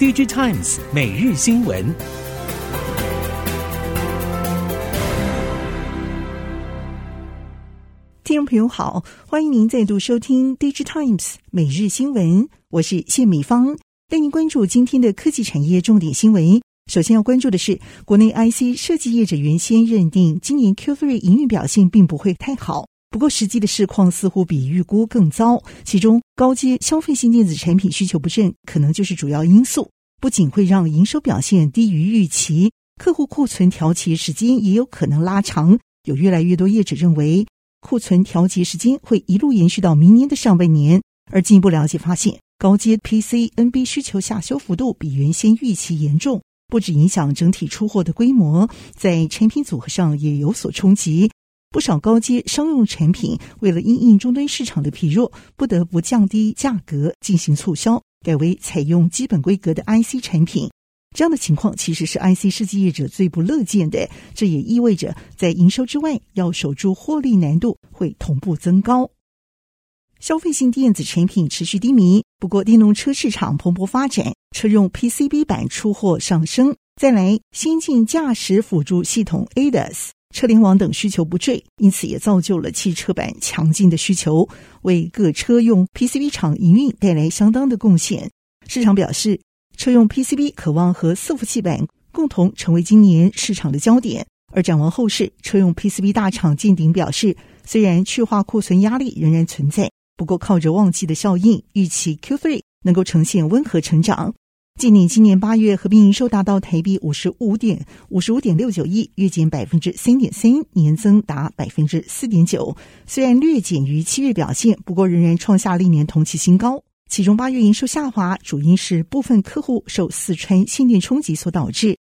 DigiTimes 每日新闻。听众朋友好，欢迎您再度收听 DigiTimes 每日新闻，我是谢美芳，带您关注今天的科技产业重点新闻。首先要关注的是，国内 IC 设计业者原先认定今年 Q3 营运表现并不会太好。不过，实际的市况似乎比预估更糟。其中，高阶消费性电子产品需求不振，可能就是主要因素。不仅会让营收表现低于预期，客户库存调节时间也有可能拉长。有越来越多业者认为，库存调节时间会一路延续到明年的上半年。而进一步了解发现，高阶 PC、NB 需求下修幅度比原先预期严重，不止影响整体出货的规模，在产品组合上也有所冲击。不少高阶商用产品为了因应终端市场的疲弱，不得不降低价格进行促销，改为采用基本规格的 IC 产品。这样的情况其实是 IC 设计业者最不乐见的。这也意味着在营收之外，要守住获利难度会同步增高。消费性电子产品持续低迷，不过电动车市场蓬勃发展，车用 PCB 板出货上升。再来，先进驾驶辅助系统 ADAS。车联网等需求不坠，因此也造就了汽车板强劲的需求，为各车用 PCB 厂营运带来相当的贡献。市场表示，车用 PCB 渴望和伺服器板共同成为今年市场的焦点。而展望后市，车用 PCB 大厂健鼎表示，虽然去化库存压力仍然存在，不过靠着旺季的效应，预期 Q3 能够呈现温和成长。健鼎今年八月合并营收达到台币五十五点五十五点六九亿，月减百分之三点三，年增达百分之四点九。虽然略减于七月表现，不过仍然创下历年同期新高。其中八月营收下滑，主因是部分客户受四川限电冲击所导致。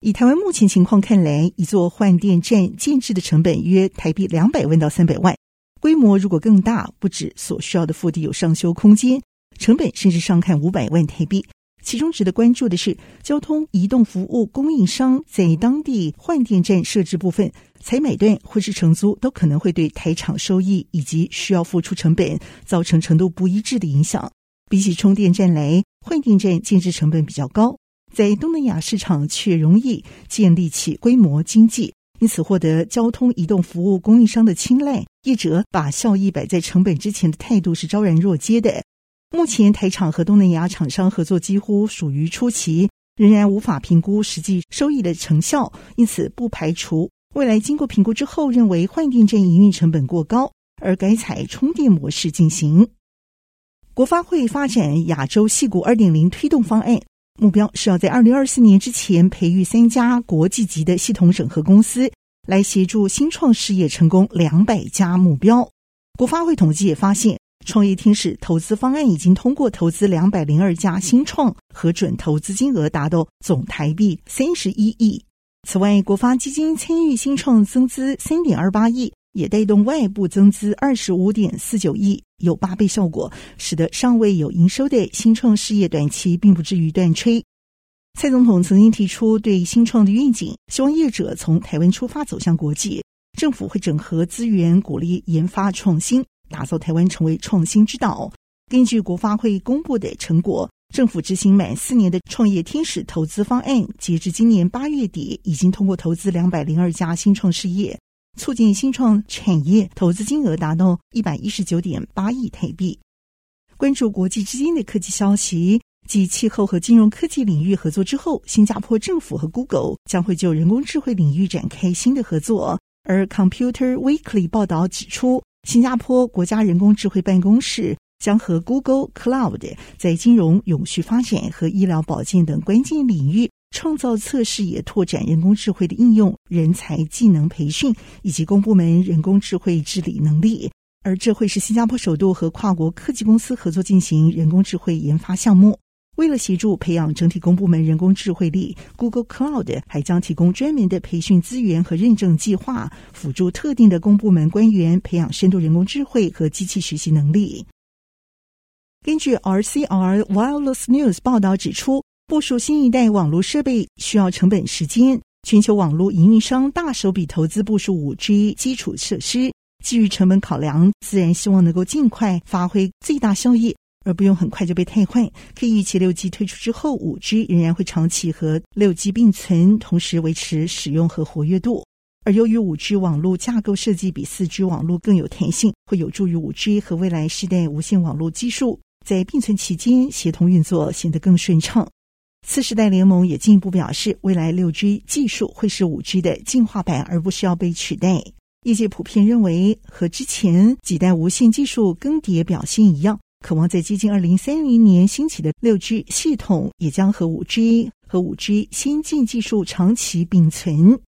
以台湾目前情况看来，一座换电站建置的成本约台币两百万到三百万，规模如果更大，不止所需要的腹地有上修空间，成本甚至上看五百万台币。其中值得关注的是，交通移动服务供应商在当地换电站设置部分，采买断或是承租，都可能会对台厂收益以及需要付出成本造成程度不一致的影响。比起充电站来，换电站建设成本比较高，在东南亚市场却容易建立起规模经济，因此获得交通移动服务供应商的青睐。业者把效益摆在成本之前的态度是昭然若揭的。目前台厂和东南亚厂商合作几乎属于初期，仍然无法评估实际收益的成效，因此不排除未来经过评估之后认为换电站营运成本过高，而改采充电模式进行。国发会发展亚洲矽谷二点零推动方案，目标是要在二零二四年之前培育三家国际级的系统整合公司，来协助新创事业成功两百家目标。国发会统计也发现。创业天使投资方案已经通过投资两百零二家新创，核准投资金额达到总台币三十一亿。此外，国发基金参与新创增资三点二八亿，也带动外部增资二十五点四九亿，有八倍效果，使得尚未有营收的新创事业短期并不至于断炊。蔡总统曾经提出对新创的愿景，希望业者从台湾出发走向国际，政府会整合资源，鼓励研发创新。打造台湾成为创新之岛。根据国发会公布的成果，政府执行满四年的创业天使投资方案，截至今年八月底，已经通过投资两百零二家新创事业，促进新创产业投资金额达到一百一十九点八亿台币。关注国际之间的科技消息，继气候和金融科技领域合作之后，新加坡政府和 Google 将会就人工智慧领域展开新的合作。而 Computer Weekly 报道指出，新加坡国家人工智慧办公室将和 Google Cloud 在金融、永续发展和医疗保健等关键领域创造测试，也拓展人工智慧的应用、人才技能培训以及公部门人工智慧治理能力。而这会是新加坡首度和跨国科技公司合作进行人工智慧研发项目。为了协助培养整体公部门人工智慧力，Google Cloud 还将提供专门的培训资源和认证计划，辅助特定的公部门官员培养深度人工智慧和机器学习能力。根据 RCR Wireless News 报道指出，部署新一代网络设备需要成本时间，全球网络营运商大手笔投资部署 5G 基础设施，基于成本考量，自然希望能够尽快发挥最大效益。而不用很快就被汰换。可以预期，六 G 推出之后，五 G 仍然会长期和六 G 并存，同时维持使用和活跃度。而由于五 G 网络架构设计比四 G 网络更有弹性，会有助于五 G 和未来世代无线网络技术在并存期间协同运作，显得更顺畅。次世代联盟也进一步表示，未来六 G 技术会是五 G 的进化版，而不是要被取代。业界普遍认为，和之前几代无线技术更迭表现一样，渴望在接近二零三零年兴起的六 G 系统，也将和五 G 和五 G 先进技术长期并存。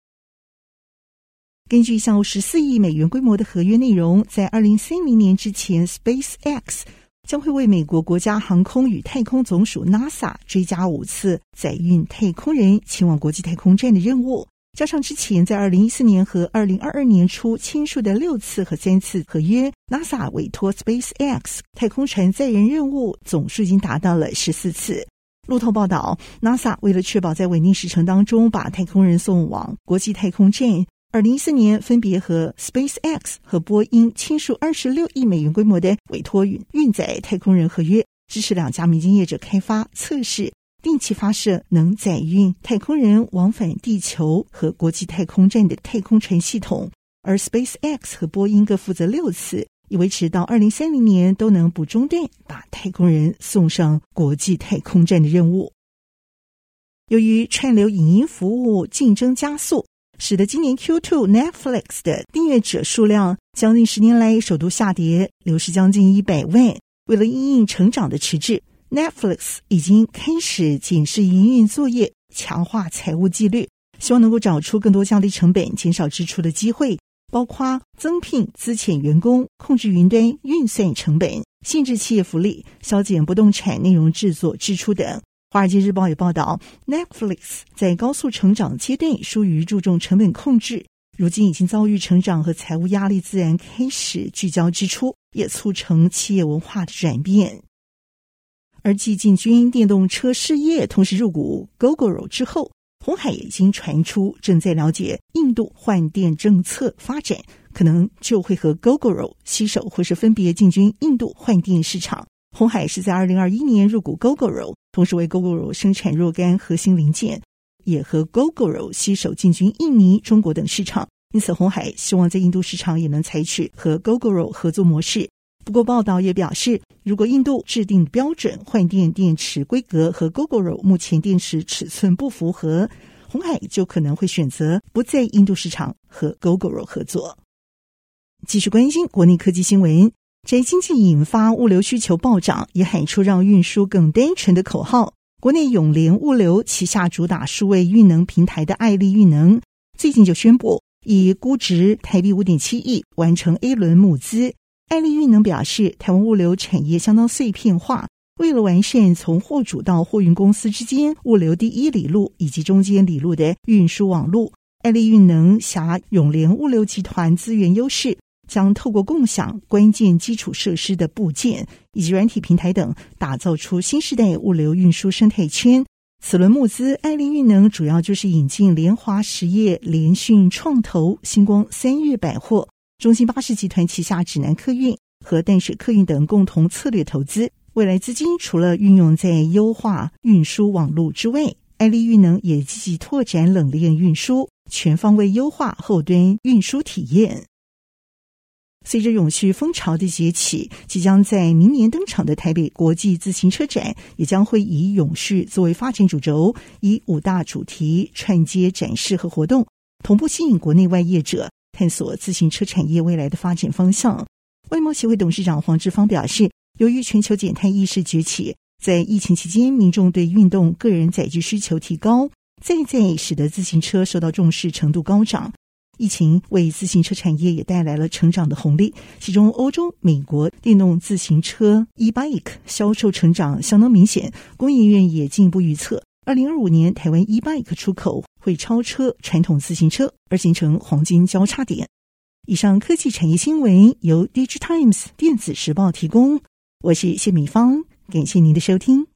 根据一项十四亿美元规模的合约内容，在二零三零年之前，SpaceX。将会为美国国家航空与太空总署 NASA 追加五次载运太空人前往国际太空站的任务，加上之前在二零一四年和二零二二年初签署的六次和三次合约，NASA 委托 SpaceX 太空船载人任务总数已经达到了十四次。路透报道，NASA 为了确保在稳定时程当中把太空人送往国际太空站。二零一四年，分别和 SpaceX 和波音签署二十六亿美元规模的委托运运载太空人合约，支持两家民间业者开发、测试、定期发射能载运太空人往返地球和国际太空站的太空船系统。而 SpaceX 和波音各负责六次，以维持到二零三零年都能不中断把太空人送上国际太空站的任务。由于串流影音服务竞争加速。使得今年 Q2 Netflix 的订阅者数量将近十年来首度下跌，流失将近一百万。为了因应成长的迟滞，Netflix 已经开始警示营运作业，强化财务纪律，希望能够找出更多降低成本、减少支出的机会，包括增聘资浅员工、控制云端运算成本、限制企业福利、削减不动产内容制作支出等。《华尔街日报》也报道，Netflix 在高速成长阶段疏于注重成本控制，如今已经遭遇成长和财务压力，自然开始聚焦支出，也促成企业文化的转变。而继进军电动车事业，同时入股 Gogoro 之后，红海已经传出正在了解印度换电政策发展，可能就会和 Gogoro 携手，或是分别进军印度换电市场。红海是在二零二一年入股 Gogoro，同时为 Gogoro 生产若干核心零件，也和 Gogoro 携手进军印尼、中国等市场。因此，红海希望在印度市场也能采取和 Gogoro 合作模式。不过，报道也表示，如果印度制定标准换电电池规格和 Gogoro 目前电池尺寸不符合，红海就可能会选择不在印度市场和 Gogoro 合作。继续关心国内科技新闻。宅经济引发物流需求暴涨，也喊出让运输更单纯的口号。国内永联物流旗下主打数位运能平台的爱立运能，最近就宣布以估值台币五点七亿完成 A 轮募资。爱立运能表示，台湾物流产业相当碎片化，为了完善从货主到货运公司之间物流第一里路以及中间里路的运输网络，爱立运能辖永联物流集团资源优势。将透过共享关键基础设施的部件以及软体平台等，打造出新时代物流运输生态圈。此轮募资，爱立运能主要就是引进联华实业、联讯创投、星光三越百货、中兴巴士集团旗下指南客运和淡水客运等共同策略投资。未来资金除了运用在优化运输网络之外，爱立运能也积极拓展冷链运输，全方位优化后端运输体验。随着永续风潮的崛起，即将在明年登场的台北国际自行车展，也将会以永续作为发展主轴，以五大主题串接展示和活动，同步吸引国内外业者探索自行车产业未来的发展方向。外贸协会董事长黄志芳表示，由于全球减碳意识崛起，在疫情期间，民众对运动个人载具需求提高，再再使得自行车受到重视程度高涨。疫情为自行车产业也带来了成长的红利，其中欧洲、美国电动自行车 e-bike 销售成长相当明显。工业院也进一步预测，二零二五年台湾 e-bike 出口会超车传统自行车，而形成黄金交叉点。以上科技产业新闻由 DigiTimes 电子时报提供，我是谢敏芳，感谢您的收听。